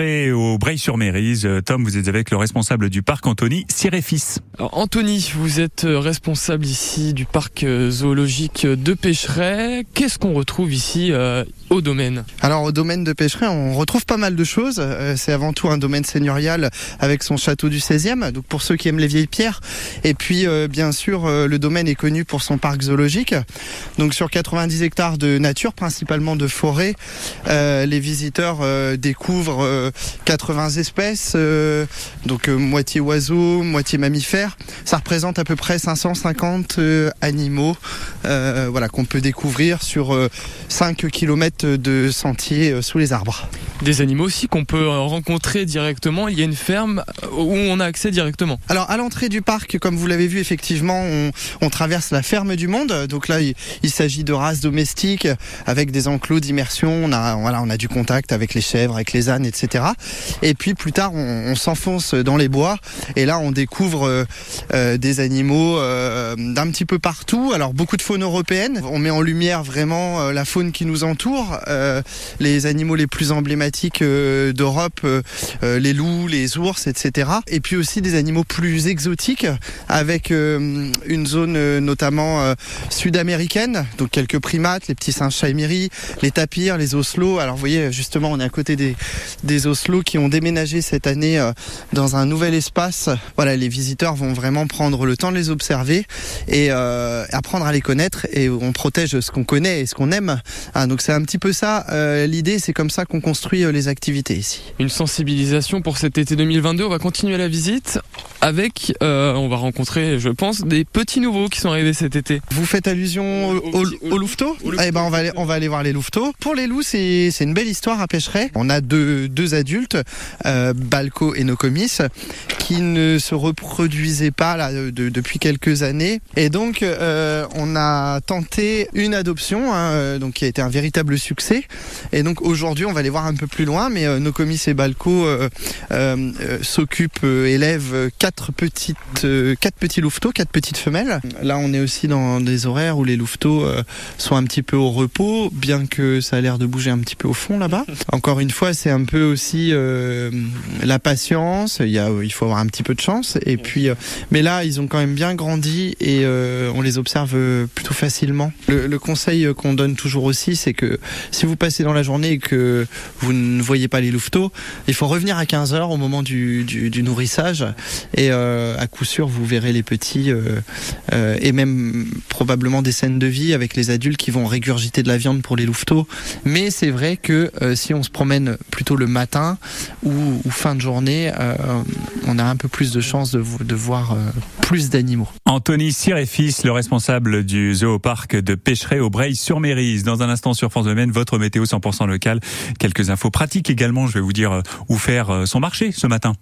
Au Breil-sur-Mérise. Tom, vous êtes avec le responsable du parc, Anthony Siréfis. Anthony, vous êtes responsable ici du parc zoologique de Pécheret. Qu'est-ce qu'on retrouve ici euh, au domaine Alors au domaine de Pécheret, on retrouve pas mal de choses. Euh, c'est avant tout un domaine seigneurial avec son château du 16e, donc pour ceux qui aiment les vieilles pierres. Et puis euh, bien sûr, le domaine est connu pour son parc zoologique. Donc sur 90 hectares de nature, principalement de forêt, les visiteurs découvrent 80 espèces, donc moitié oiseaux, moitié mammifères. Ça représente à peu près 550 animaux voilà, qu'on peut découvrir sur 5 km de sentiers euh, sous les arbres. Des animaux aussi qu'on peut euh, rencontrer directement. Il y a une ferme euh, où on a accès directement. Alors à l'entrée du parc, comme vous l'avez vu, effectivement, on, traverse la ferme du monde. Donc là, il, s'agit de races domestiques avec des enclos d'immersion. On a, voilà, on a du contact avec les chèvres, avec les ânes, etc. Et puis plus tard, on, s'enfonce dans les bois et là, on découvre des animaux d'un petit peu partout. Alors beaucoup de faune européenne. On met en lumière vraiment la faune qui nous entoure, euh, les animaux les plus emblématiques euh, d'Europe, euh, les loups, les ours, etc. Et puis aussi des animaux plus exotiques, avec une zone notamment sud-américaine, donc quelques primates, les petits singes chaimiri, les tapirs, les oslos. Alors vous voyez, justement, on est à côté des, des qui ont déménagé cette année dans un nouvel espace. Voilà, les visiteurs vont vraiment prendre le temps de les observer et apprendre à les connaître et on protège ce qu'on connaît et ce qu'on aime. Ah, donc c'est un petit peu ça euh, l'idée, c'est comme ça qu'on construit euh, les activités ici. Une sensibilisation pour cet été 2022. On va continuer la visite avec, euh, on va rencontrer, je pense, des petits nouveaux qui sont arrivés cet été. Vous faites allusion au, au, louveteau Eh ben on va aller, on va aller voir les louveteaux. Pour les loups, c'est une belle histoire à Pêcheret. On a deux, deux adultes, Balco et Nokomis, qui ne se reproduisaient pas là depuis quelques années, et donc on a tenté une adoption, hein, donc qui a été un véritable succès. Et donc aujourd'hui, on va aller voir un peu plus loin, mais euh, nos comices et Balco euh, euh, s'occupent, élèvent quatre petites, quatre petits louveteaux, quatre petites femelles. Là, on est aussi dans des horaires où les louveteaux sont un petit peu au repos, bien que ça a l'air de bouger un petit peu au fond là-bas. Encore une fois, c'est un peu aussi la patience. Il, y a, il faut avoir un petit peu de chance. Et puis, mais là, ils ont quand même bien grandi et on les observe plutôt facilement. Le, le conseil qu'on donne toujours aussi, c'est que si vous passez dans la journée et que vous ne voyez pas les louveteaux, il faut revenir à 15h au moment du, du, nourrissage et euh, à coup sûr vous verrez les petits euh, euh, et même probablement des scènes de vie avec les adultes qui vont régurgiter de la viande pour les louveteaux. Mais c'est vrai que si on se promène plutôt le matin ou, fin de journée, on a un peu plus de chances de, voir plus d'animaux. Anthony Siréfis, le responsable du zooparc de Pêcheret au Breil-sur-Mérise. Dans un instant sur France Domaine, votre météo 100% local. Quelques infos pratiques également, je vais vous dire où faire son marché ce matin.